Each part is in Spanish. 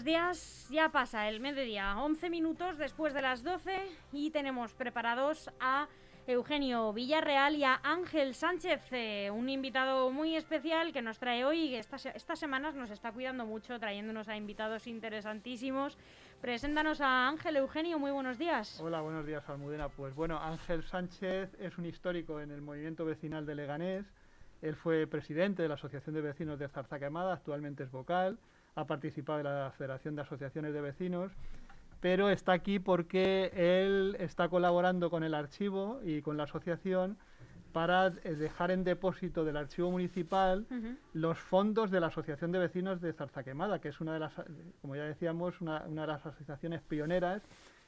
Buenos días, ya pasa el mediodía, 11 minutos después de las 12 y tenemos preparados a Eugenio Villarreal y a Ángel Sánchez, eh, un invitado muy especial que nos trae hoy y que estas, estas semanas nos está cuidando mucho, trayéndonos a invitados interesantísimos. Preséntanos a Ángel Eugenio, muy buenos días. Hola, buenos días, Almudena. Pues bueno, Ángel Sánchez es un histórico en el movimiento vecinal de Leganés. Él fue presidente de la Asociación de Vecinos de Zarza Quemada, actualmente es vocal ha participado en la Federación de Asociaciones de Vecinos, pero está aquí porque él está colaborando con el archivo y con la asociación para eh, dejar en depósito del archivo municipal los fondos de la Asociación de Vecinos de Zarzaquemada, que es una de las, como ya decíamos, una, una de las asociaciones pioneras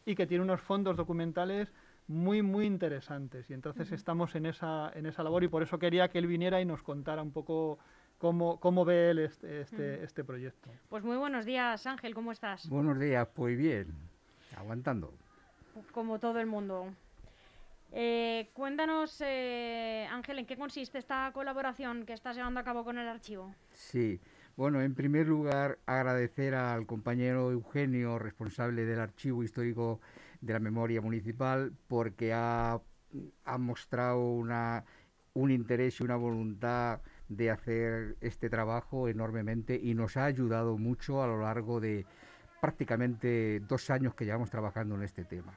y que tiene unos fondos documentales muy, muy interesantes. Y entonces estamos en esa, en esa labor y por eso quería que él viniera y nos contara un poco ¿Cómo, cómo ve él este, este, este, proyecto? Pues muy buenos días, Ángel, ¿cómo estás? Buenos días, pues bien, aguantando. Como todo el mundo. Eh, cuéntanos, eh, Ángel, ¿en qué consiste esta colaboración que estás llevando a cabo con el archivo? Sí, bueno, en primer lugar, agradecer al compañero Eugenio, responsable del Archivo Histórico de la Memoria Municipal, porque ha, ha mostrado una, un interés y una voluntad de hacer este trabajo enormemente y nos ha ayudado mucho a lo largo de prácticamente dos años que llevamos trabajando en este tema.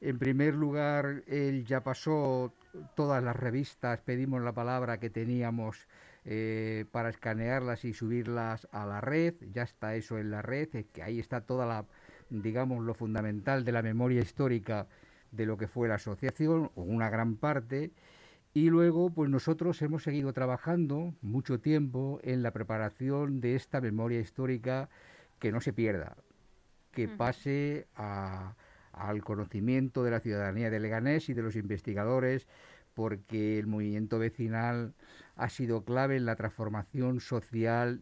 En primer lugar, él ya pasó todas las revistas, pedimos la palabra que teníamos eh, para escanearlas y subirlas a la red, ya está eso en la red, es que ahí está toda la, digamos, lo fundamental de la memoria histórica de lo que fue la asociación, o una gran parte, y luego, pues nosotros hemos seguido trabajando mucho tiempo en la preparación de esta memoria histórica que no se pierda, que pase al conocimiento de la ciudadanía de Leganés y de los investigadores, porque el movimiento vecinal ha sido clave en la transformación social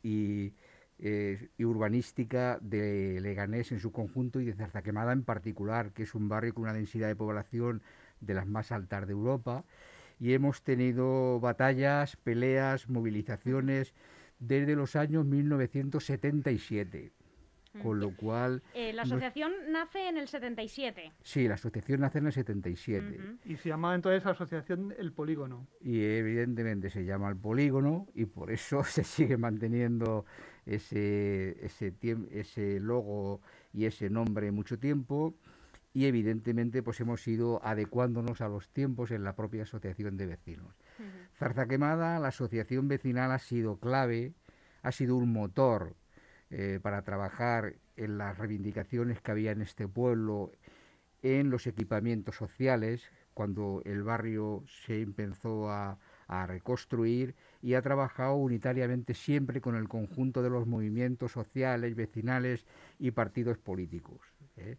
y, eh, y, urbanística de Leganés en su conjunto y de Zarzaquemada en particular, que es un barrio con una densidad de población de las más altas de Europa y hemos tenido batallas, peleas, movilizaciones desde los años 1977. Con lo cual... Eh, la asociación nace en el 77. Sí, la asociación nace en el 77. Y se llamaba entonces Asociación El Polígono. Y evidentemente se llama El Polígono y por eso se sigue manteniendo ese, ese, ese logo y ese nombre mucho tiempo y evidentemente pues hemos ido adecuándonos a los tiempos en la propia asociación de vecinos. Zarza Quemada, la asociación vecinal ha sido clave, ha sido un motor eh, para trabajar en las reivindicaciones que había en este pueblo, en los equipamientos sociales, cuando el barrio se empezó a, reconstruir y ha trabajado unitariamente siempre con el conjunto de los movimientos sociales, vecinales y partidos políticos. ¿eh?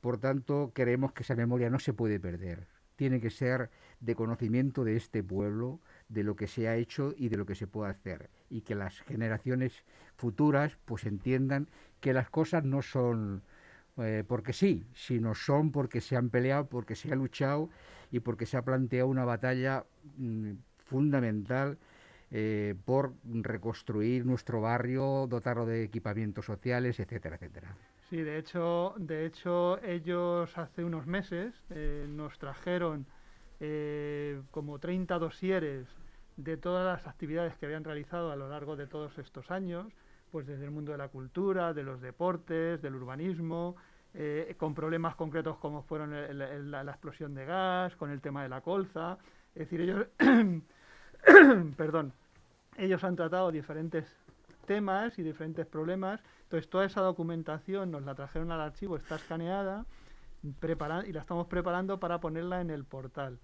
Por tanto, creemos que esa memoria no se puede perder. Tiene que ser de conocimiento de este pueblo, de lo que se ha hecho y de lo que se puede hacer. Y que las generaciones futuras pues entiendan que las cosas no son eh, porque sí, sino son porque se han peleado, porque se ha luchado y porque se ha planteado una batalla mm, fundamental eh, por reconstruir nuestro barrio, dotarlo de equipamientos sociales, etcétera, etcétera. Sí, de hecho, de hecho ellos hace unos meses eh, nos trajeron eh, como 30 dosieres de todas las actividades que habían realizado a lo largo de todos estos años, pues desde el mundo de la cultura, de los deportes, del urbanismo, eh, con problemas concretos como fueron la, explosión de gas, con el tema de la colza. Es decir, ellos, perdón, ellos han tratado diferentes temas y diferentes problemas entonces, toda esa documentación nos la trajeron al archivo, está escaneada y la estamos preparando para ponerla en el portal.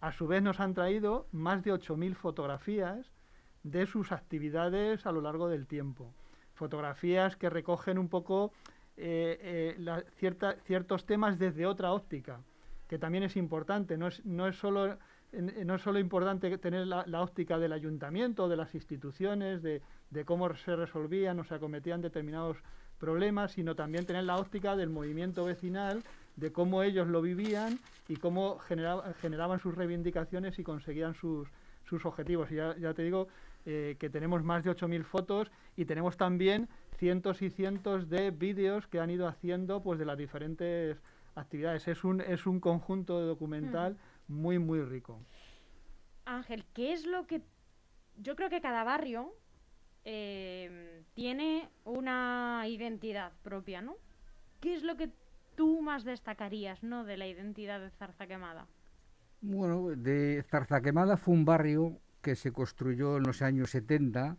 A su vez, nos han traído más de 8.000 fotografías de sus actividades a lo largo del tiempo. Fotografías que recogen un poco eh, eh, ciertos temas desde otra óptica, que también es importante. No es, no es solo no es solo importante tener la, óptica del ayuntamiento, de las instituciones, de, cómo se resolvían o se acometían determinados problemas, sino también tener la óptica del movimiento vecinal, de cómo ellos lo vivían y cómo generaban sus reivindicaciones y conseguían sus, objetivos. Y ya, te digo eh, que tenemos más de 8.000 fotos y tenemos también cientos y cientos de vídeos que han ido haciendo pues de las diferentes actividades. Es un, es un conjunto de documental muy, muy rico. Ángel, ¿qué es lo que... Yo creo que cada barrio eh, tiene una identidad propia, ¿no? ¿Qué es lo que tú más destacarías, ¿no? De la identidad de Zarza Quemada. Bueno, de Zarza Quemada fue un barrio que se construyó en los años 70,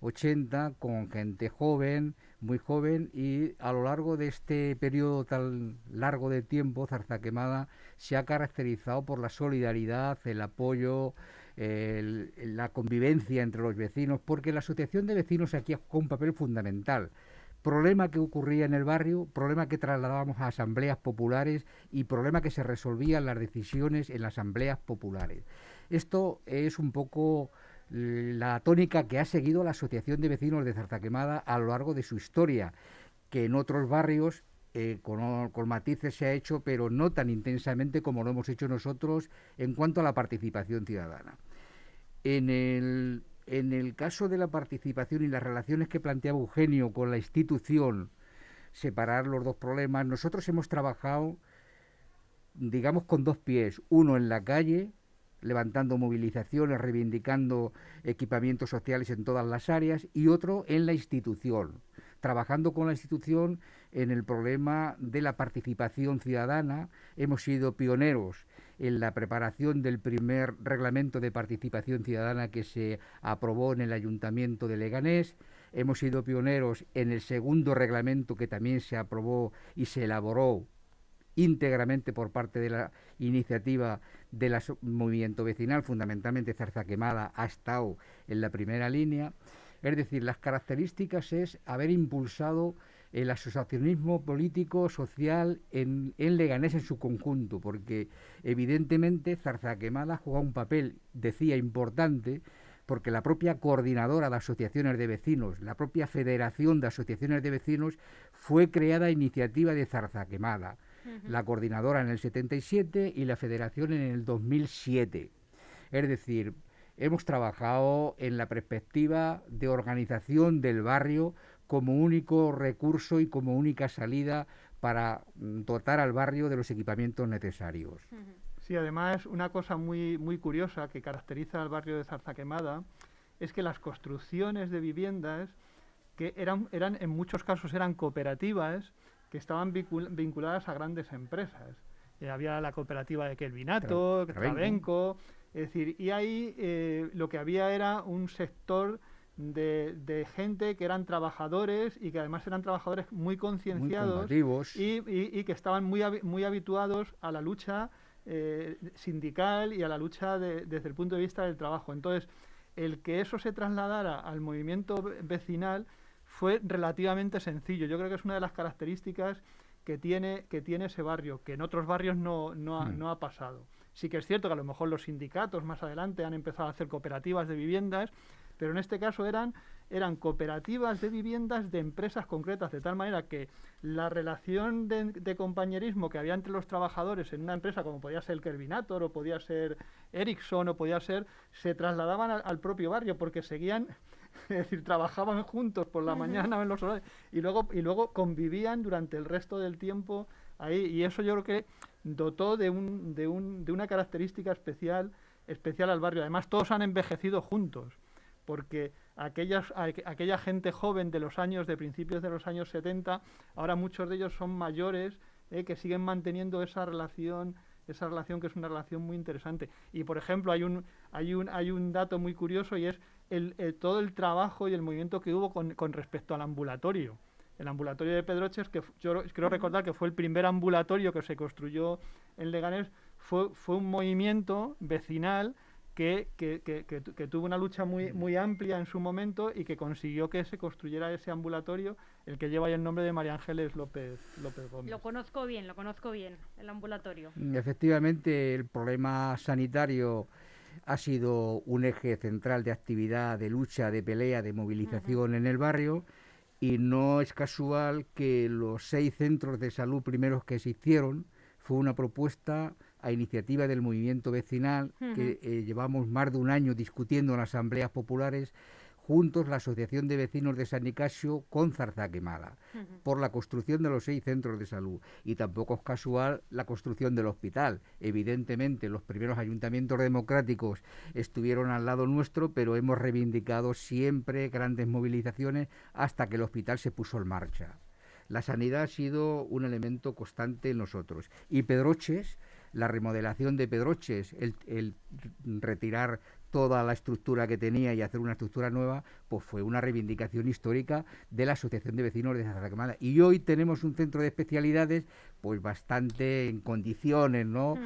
80, con gente joven, muy joven, y a lo largo de este periodo tan largo de tiempo, Zarza Quemada se ha caracterizado por la solidaridad, el apoyo, la convivencia entre los vecinos, porque la asociación de vecinos aquí jugado un papel fundamental problema que ocurría en el barrio, problema que trasladábamos a asambleas populares y problema que se resolvían las decisiones en las asambleas populares. Esto es un poco la tónica que ha seguido la Asociación de Vecinos de Zarzaquemada a lo largo de su historia, que en otros barrios eh, con, con, matices se ha hecho, pero no tan intensamente como lo hemos hecho nosotros en cuanto a la participación ciudadana. En el en el caso de la participación y las relaciones que planteaba Eugenio con la institución, separar los dos problemas, nosotros hemos trabajado, digamos, con dos pies, uno en la calle, levantando movilizaciones, reivindicando equipamientos sociales en todas las áreas, y otro en la institución, trabajando con la institución en el problema de la participación ciudadana. Hemos sido pioneros en la preparación del primer reglamento de participación ciudadana que se aprobó en el Ayuntamiento de Leganés. Hemos sido pioneros en el segundo reglamento que también se aprobó y se elaboró íntegramente por parte de la iniciativa del movimiento vecinal, fundamentalmente Zarza Quemada ha estado en la primera línea. Es decir, las características es haber impulsado el asociacionismo político, social en, Leganés en su conjunto, porque evidentemente Zarzaquemada juega un papel, decía, importante, porque la propia coordinadora de asociaciones de vecinos, la propia Federación de Asociaciones de Vecinos, fue creada a iniciativa de La coordinadora en el 77 y la Federación en el 2007. Es decir, hemos trabajado en la perspectiva de organización del barrio como único recurso y como única salida para mm, dotar al barrio de los equipamientos necesarios. Sí, además una cosa muy, muy curiosa que caracteriza al barrio de Zarzaquemada es que las construcciones de viviendas que eran, eran en muchos casos eran cooperativas que estaban vinculadas a grandes empresas. Eh, había la cooperativa de Kelvinato, Travenco, es decir, y ahí eh, lo que había era un sector de, gente que eran trabajadores y que además eran trabajadores muy concienciados y, que estaban muy, muy habituados a la lucha eh, sindical y a la lucha desde el punto de vista del trabajo. Entonces, el que eso se trasladara al movimiento vecinal fue relativamente sencillo. Yo creo que es una de las características que tiene, que tiene ese barrio, que en otros barrios no, no, ha, mm. no ha pasado. Sí que es cierto que a lo mejor los sindicatos más adelante han empezado a hacer cooperativas de viviendas, pero en este caso eran, eran cooperativas de viviendas de empresas concretas, de tal manera que la relación de, compañerismo que había entre los trabajadores en una empresa, como podía ser el Kervinator o podía ser Ericsson o podía ser, se trasladaban al, propio barrio porque seguían es decir, trabajaban juntos por la mañana en los horarios y luego, y luego convivían durante el resto del tiempo ahí. Y eso yo creo que dotó de, un, de, un, de una característica especial, especial al barrio. Además, todos han envejecido juntos porque aquellas, aquella gente joven de los años, de principios de los años 70, ahora muchos de ellos son mayores eh, que siguen manteniendo esa relación esa relación que es una relación muy interesante. Y por ejemplo, hay un, hay un, hay un dato muy curioso y es el, todo el trabajo y el movimiento que hubo con, con, respecto al ambulatorio. El ambulatorio de Pedroches, que yo creo recordar que fue el primer ambulatorio que se construyó en Leganés, fue, fue un movimiento vecinal que, que, que, tuvo una lucha muy, muy amplia en su momento y que consiguió que se construyera ese ambulatorio, el que lleva el nombre de María Ángeles López, López Gómez. Lo conozco bien, lo conozco bien, el ambulatorio. Mm, efectivamente, el problema sanitario ha sido un eje central de actividad, de lucha, de pelea, de movilización en el barrio y no es casual que los seis centros de salud primeros que se hicieron fue una propuesta a iniciativa del movimiento vecinal, que eh, llevamos más de un año discutiendo en asambleas populares, juntos la Asociación de Vecinos de San Nicasio con Zarzaquemada, por la construcción de los seis centros de salud. Y tampoco es casual la construcción del hospital. Evidentemente, los primeros ayuntamientos democráticos estuvieron al lado nuestro, pero hemos reivindicado siempre grandes movilizaciones hasta que el hospital se puso en marcha. La sanidad ha sido un elemento constante en nosotros. Y Pedroches, la remodelación de Pedroches, el, el retirar toda la estructura que tenía y hacer una estructura nueva, pues fue una reivindicación histórica de la Asociación de Vecinos de Quemada. Y hoy tenemos un centro de especialidades pues bastante en condiciones, ¿no?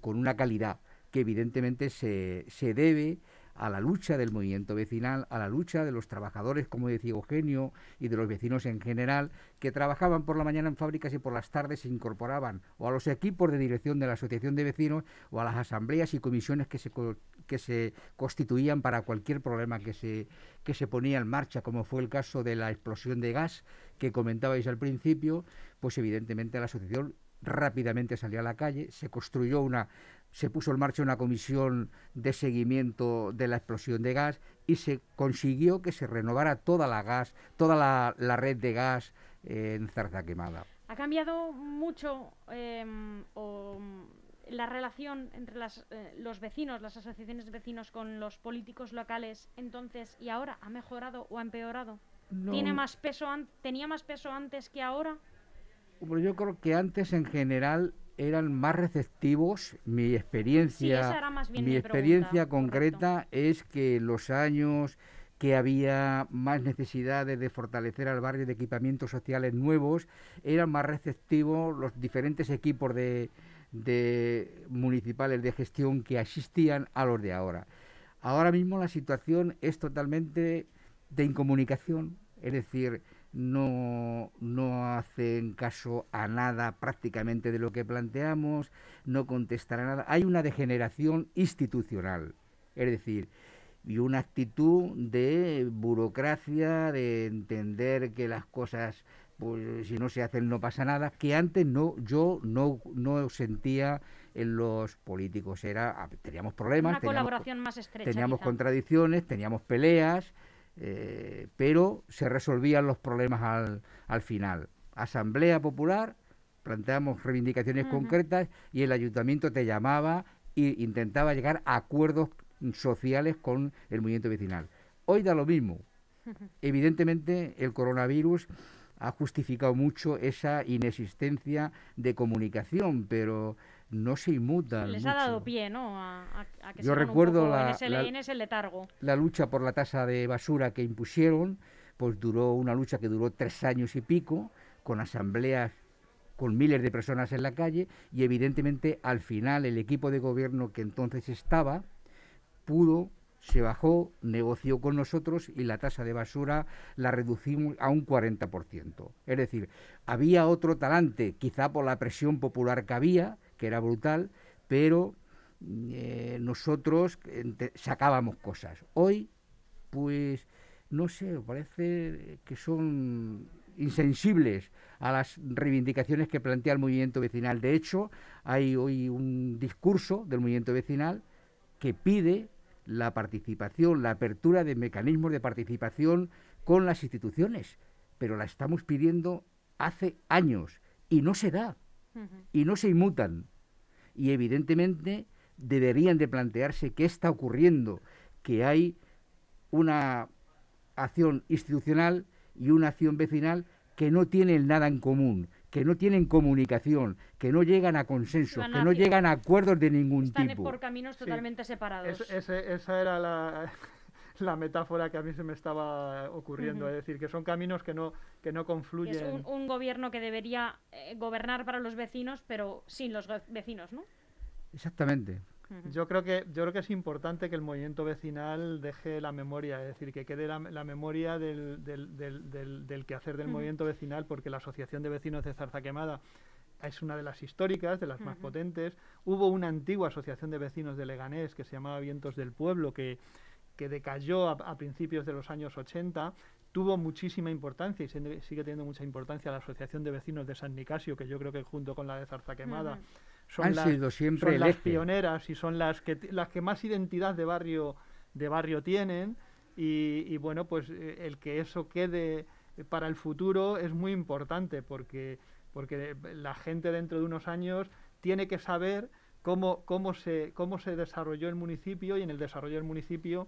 con una calidad que evidentemente se, se debe a la lucha del movimiento vecinal, a la lucha de los trabajadores, como decía Eugenio, y de los vecinos en general, que trabajaban por la mañana en fábricas y por las tardes se incorporaban o a los equipos de dirección de la Asociación de Vecinos o a las asambleas y comisiones que se, que se constituían para cualquier problema que se, que se ponía en marcha, como fue el caso de la explosión de gas que comentabais al principio, pues evidentemente la asociación rápidamente salió a la calle, se construyó una se puso en marcha una comisión de seguimiento de la explosión de gas y se consiguió que se renovara toda la gas, toda la, red de gas en Zarza Quemada. ¿Ha cambiado mucho em, la relación entre eh, los vecinos, las asociaciones de vecinos con los políticos locales entonces y ahora? ¿Ha mejorado o ha empeorado? ¿Tiene más peso ¿Tenía más peso antes que ahora? yo creo que antes en general eran más receptivos. Mi experiencia, mi, experiencia concreta es que los años que había más necesidades de fortalecer al barrio de equipamientos sociales nuevos, eran más receptivos los diferentes equipos de, de municipales de gestión que asistían a los de ahora. Ahora mismo la situación es totalmente de incomunicación, es decir, no, no hacen caso a nada prácticamente de lo que planteamos, no contestan a nada. Hay una degeneración institucional, es decir, y una actitud de burocracia, de entender que las cosas, pues si no se hacen no pasa nada, que antes no, yo no, no sentía en los políticos. Era, teníamos problemas, una colaboración más estrecha, teníamos contradicciones, teníamos peleas eh, pero se resolvían los problemas al, al, final. Asamblea Popular, planteamos reivindicaciones concretas y el ayuntamiento te llamaba e intentaba llegar a acuerdos sociales con el movimiento vecinal. Hoy da lo mismo. Evidentemente el coronavirus ha justificado mucho esa inexistencia de comunicación, pero no se inmutan. Les ha dado pie, ¿no? A, que Yo recuerdo la, en, ese, letargo. La lucha por la tasa de basura que impusieron, pues duró una lucha que duró tres años y pico, con asambleas con miles de personas en la calle y evidentemente al final el equipo de gobierno que entonces estaba pudo se bajó, negoció con nosotros y la tasa de basura la reducimos a un 40%. Es decir, había otro talante, quizá por la presión popular que había, que era brutal, pero eh, nosotros sacábamos cosas. Hoy, pues, no sé, parece que son insensibles a las reivindicaciones que plantea el movimiento vecinal. De hecho, hay hoy un discurso del movimiento vecinal que pide la participación, la apertura de mecanismos de participación con las instituciones, pero la estamos pidiendo hace años y no se da y no se inmutan. Y evidentemente deberían de plantearse qué está ocurriendo, que hay una acción institucional y una acción vecinal que no tienen nada en común, que no tienen comunicación, que no llegan a consensos, que no llegan a acuerdos de ningún Están tipo. por caminos totalmente separados. esa era la, la metáfora que a mí se me estaba ocurriendo, es decir, que son caminos que no, que no confluyen. Es un, gobierno que debería eh, gobernar para los vecinos, pero sin los vecinos, ¿no? Exactamente. Yo creo que yo creo que es importante que el movimiento vecinal deje la memoria, es decir, que quede la, memoria del, del, del, del, quehacer del movimiento vecinal, porque la Asociación de Vecinos de Zarza Quemada es una de las históricas, de las más potentes. Hubo una antigua asociación de vecinos de Leganés que se llamaba Vientos del Pueblo, que que decayó a, principios de los años 80, tuvo muchísima importancia y sigue teniendo mucha importancia la Asociación de Vecinos de San Nicasio, que yo creo que junto con la de Zarza Quemada son, las, sido siempre las pioneras y son las que, las que más identidad de barrio, de barrio tienen. y, bueno, pues eh, el que eso quede para el futuro es muy importante porque, porque la gente dentro de unos años tiene que saber cómo, cómo, se, cómo se desarrolló el municipio y en el desarrollo del municipio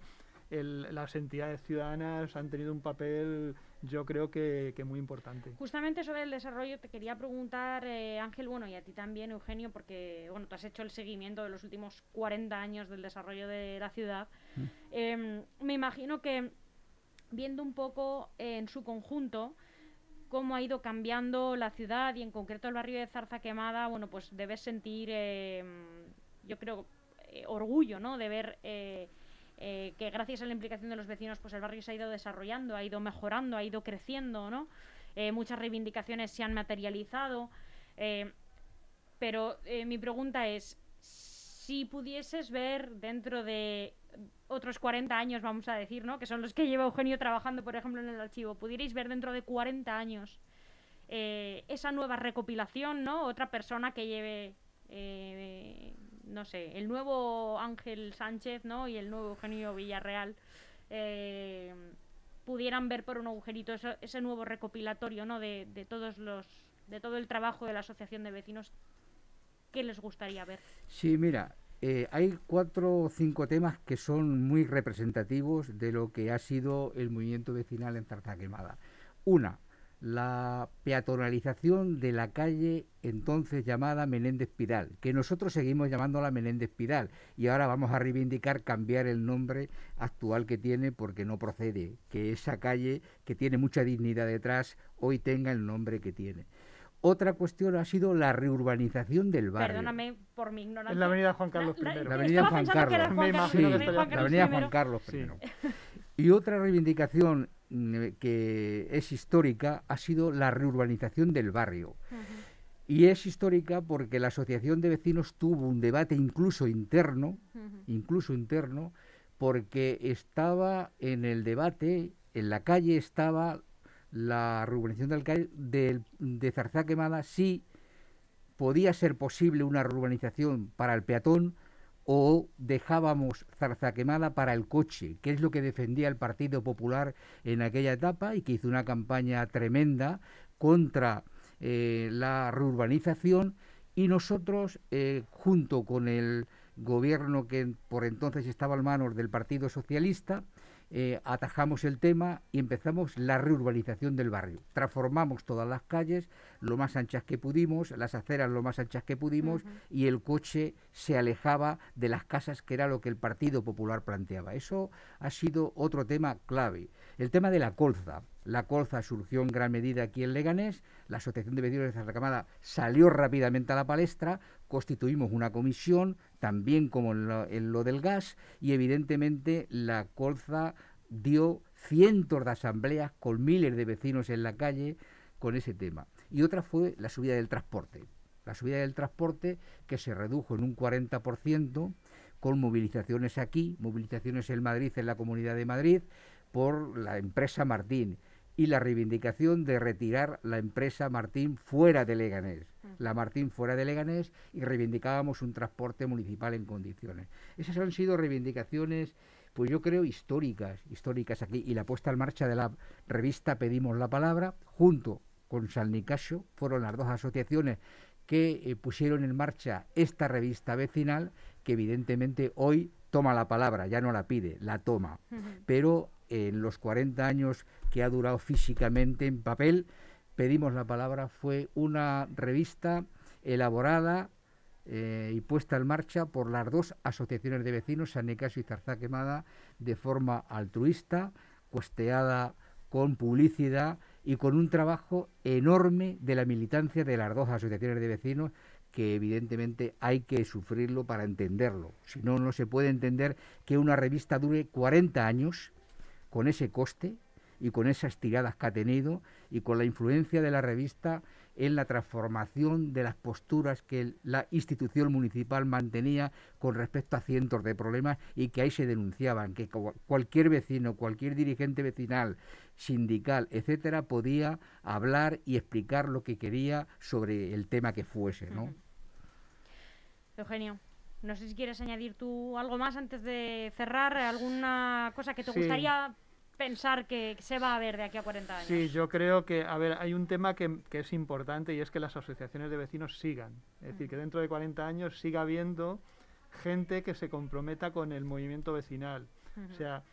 las entidades ciudadanas han tenido un papel, yo creo que, muy importante. Justamente sobre el desarrollo te quería preguntar, eh, Ángel, bueno, y a ti también, Eugenio, porque bueno, tú has hecho el seguimiento de los últimos 40 años del desarrollo de la ciudad. Mm. Em, me imagino que viendo un poco en su conjunto, cómo ha ido cambiando la ciudad y en concreto el barrio de Zarza Quemada, bueno, pues debes sentir, em, yo creo, eh, orgullo, ¿no? De ver eh, eh, que gracias a la implicación de los vecinos, pues el barrio se ha ido desarrollando, ha ido mejorando, ha ido creciendo, ¿no? Muchas reivindicaciones se han materializado. Pero mi pregunta es, si pudieses ver dentro de otros 40 años, vamos a decir, ¿no? Que son los que lleva Eugenio trabajando, por ejemplo, en el archivo, pudierais ver dentro de 40 años esa nueva recopilación, ¿no? Otra persona que lleve no sé, el nuevo Ángel Sánchez, ¿no? Y el nuevo Eugenio Villarreal eh, pudieran ver por un agujerito ese nuevo recopilatorio, ¿no? De, todos los, de todo el trabajo de la asociación de vecinos. ¿Qué les gustaría ver? Sí, mira, eh, hay cuatro o cinco temas que son muy representativos de lo que ha sido el movimiento vecinal en Zarza Quemada. Una, la peatonalización de la calle entonces llamada Menéndez Pidal, que nosotros seguimos llamándola Menéndez Pidal y ahora vamos a reivindicar cambiar el nombre actual que tiene porque no procede que esa calle que tiene mucha dignidad detrás hoy tenga el nombre que tiene. Otra cuestión ha sido la reurbanización del barrio. Perdóname por mi ignorancia. En la avenida Juan Carlos I. La, avenida Juan Carlos. la avenida Juan Carlos I. Y otra reivindicación mm, que es histórica ha sido la reurbanización del barrio. Y es histórica porque la asociación de vecinos tuvo un debate incluso interno, incluso interno, porque estaba en el debate, en la calle estaba la reurbanización del de, de Zarzá Quemada, si podía ser posible una reurbanización para el peatón o dejábamos zarza quemada para el coche, que es lo que defendía el Partido Popular en aquella etapa y que hizo una campaña tremenda contra eh, la reurbanización y nosotros, eh, junto con el gobierno que por entonces estaba en manos del Partido Socialista, eh, atajamos el tema y empezamos la reurbanización del barrio. Transformamos todas las calles lo más anchas que pudimos, las aceras lo más anchas que pudimos y el coche se alejaba de las casas que era lo que el Partido Popular planteaba. Eso ha sido otro tema clave. El tema de la colza. La colza surgió en gran medida aquí en Leganés, la Asociación de Vecinos de Zarracamada salió rápidamente a la palestra, constituimos una comisión, también como en lo, del gas, y evidentemente la colza dio cientos de asambleas con miles de vecinos en la calle con ese tema. Y otra fue la subida del transporte. La subida del transporte que se redujo en un 40% con movilizaciones aquí, movilizaciones en Madrid, en la Comunidad de Madrid, por la empresa Martín y la reivindicación de retirar la empresa Martín fuera de Leganés, la Martín fuera de Leganés y reivindicábamos un transporte municipal en condiciones. Esas han sido reivindicaciones, pues yo creo históricas, históricas aquí y la puesta en marcha de la revista Pedimos la Palabra junto con San Nicasio fueron las dos asociaciones que eh, pusieron en marcha esta revista vecinal que evidentemente hoy toma la palabra, ya no la pide, la toma. Pero en los 40 años que ha durado físicamente en papel, pedimos la palabra, fue una revista elaborada eh, y puesta en marcha por las dos asociaciones de vecinos, San y Zarzá Quemada, de forma altruista, costeada con publicidad y con un trabajo enorme de la militancia de las dos asociaciones de vecinos que evidentemente hay que sufrirlo para entenderlo. Si no, no se puede entender que una revista dure 40 años con ese coste y con esas tiradas que ha tenido y con la influencia de la revista en la transformación de las posturas que la institución municipal mantenía con respecto a cientos de problemas y que ahí se denunciaban, que cualquier vecino, cualquier dirigente vecinal, sindical, etcétera, podía hablar y explicar lo que quería sobre el tema que fuese, ¿no? Eugenio. No sé si quieres añadir tú algo más antes de cerrar, alguna cosa que te gustaría pensar que se va a ver de aquí a 40 años. Sí, yo creo que, a ver, hay un tema que, que es importante y es que las asociaciones de vecinos sigan. Es decir, que dentro de 40 años siga habiendo gente que se comprometa con el movimiento vecinal. O sea,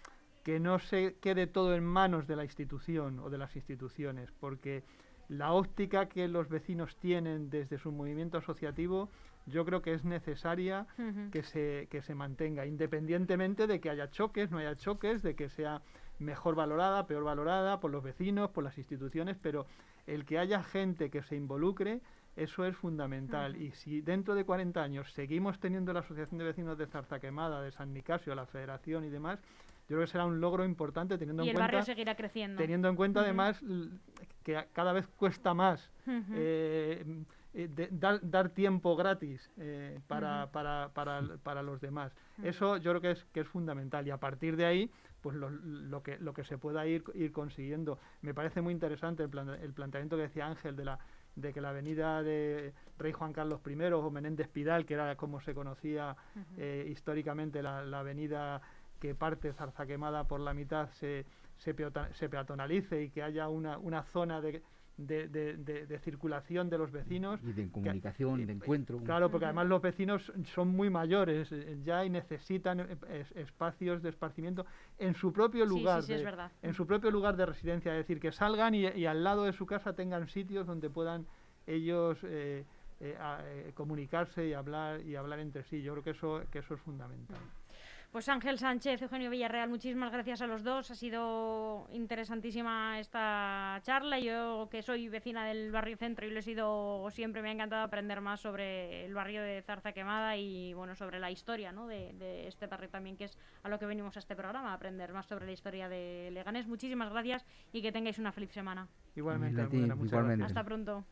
que no se quede todo en manos de la institución o de las instituciones, porque la óptica que los vecinos tienen desde su movimiento asociativo, yo creo que es necesaria que, se, que se mantenga, independientemente de que haya choques, no haya choques, de que sea mejor valorada, peor valorada por los vecinos, por las instituciones, pero el que haya gente que se involucre, eso es fundamental. Y si dentro de 40 años seguimos teniendo la Asociación de Vecinos de Zarza Quemada, de San Nicasio, la Federación y demás, yo creo que será un logro importante teniendo y en el cuenta... barrio seguirá creciendo. Teniendo en cuenta además que cada vez cuesta más eh, eh, dar, tiempo gratis eh, para, para, para, para, los demás. Eso yo creo que es, que es fundamental y a partir de ahí pues lo, lo, que, lo que se pueda ir, ir consiguiendo. Me parece muy interesante el, plan, el planteamiento que decía Ángel de la de que la avenida de Rey Juan Carlos I o Menéndez Pidal, que era como se conocía históricamente la, la, avenida que parte Zarza Quemada por la mitad se, se, peatonalice y que haya una, una zona de, de, de, circulación de los vecinos. Y de comunicación, y de encuentro. Claro, porque además los vecinos son muy mayores eh, ya y necesitan eh, espacios de esparcimiento en su propio lugar, en su propio lugar de residencia, es decir, que salgan y, al lado de su casa tengan sitios donde puedan ellos eh, comunicarse y hablar y hablar entre sí. Yo creo que eso que eso es fundamental. Pues Ángel Sánchez, Eugenio Villarreal, muchísimas gracias a los dos. Ha sido interesantísima esta charla. Yo, que soy vecina del barrio centro y lo he sido siempre, me ha encantado aprender más sobre el barrio de Zarza Quemada y bueno, sobre la historia ¿no? de, este barrio también, que es a lo que venimos a este programa, aprender más sobre la historia de Leganés. Muchísimas gracias y que tengáis una feliz semana. Igualmente, igualmente. Hasta pronto.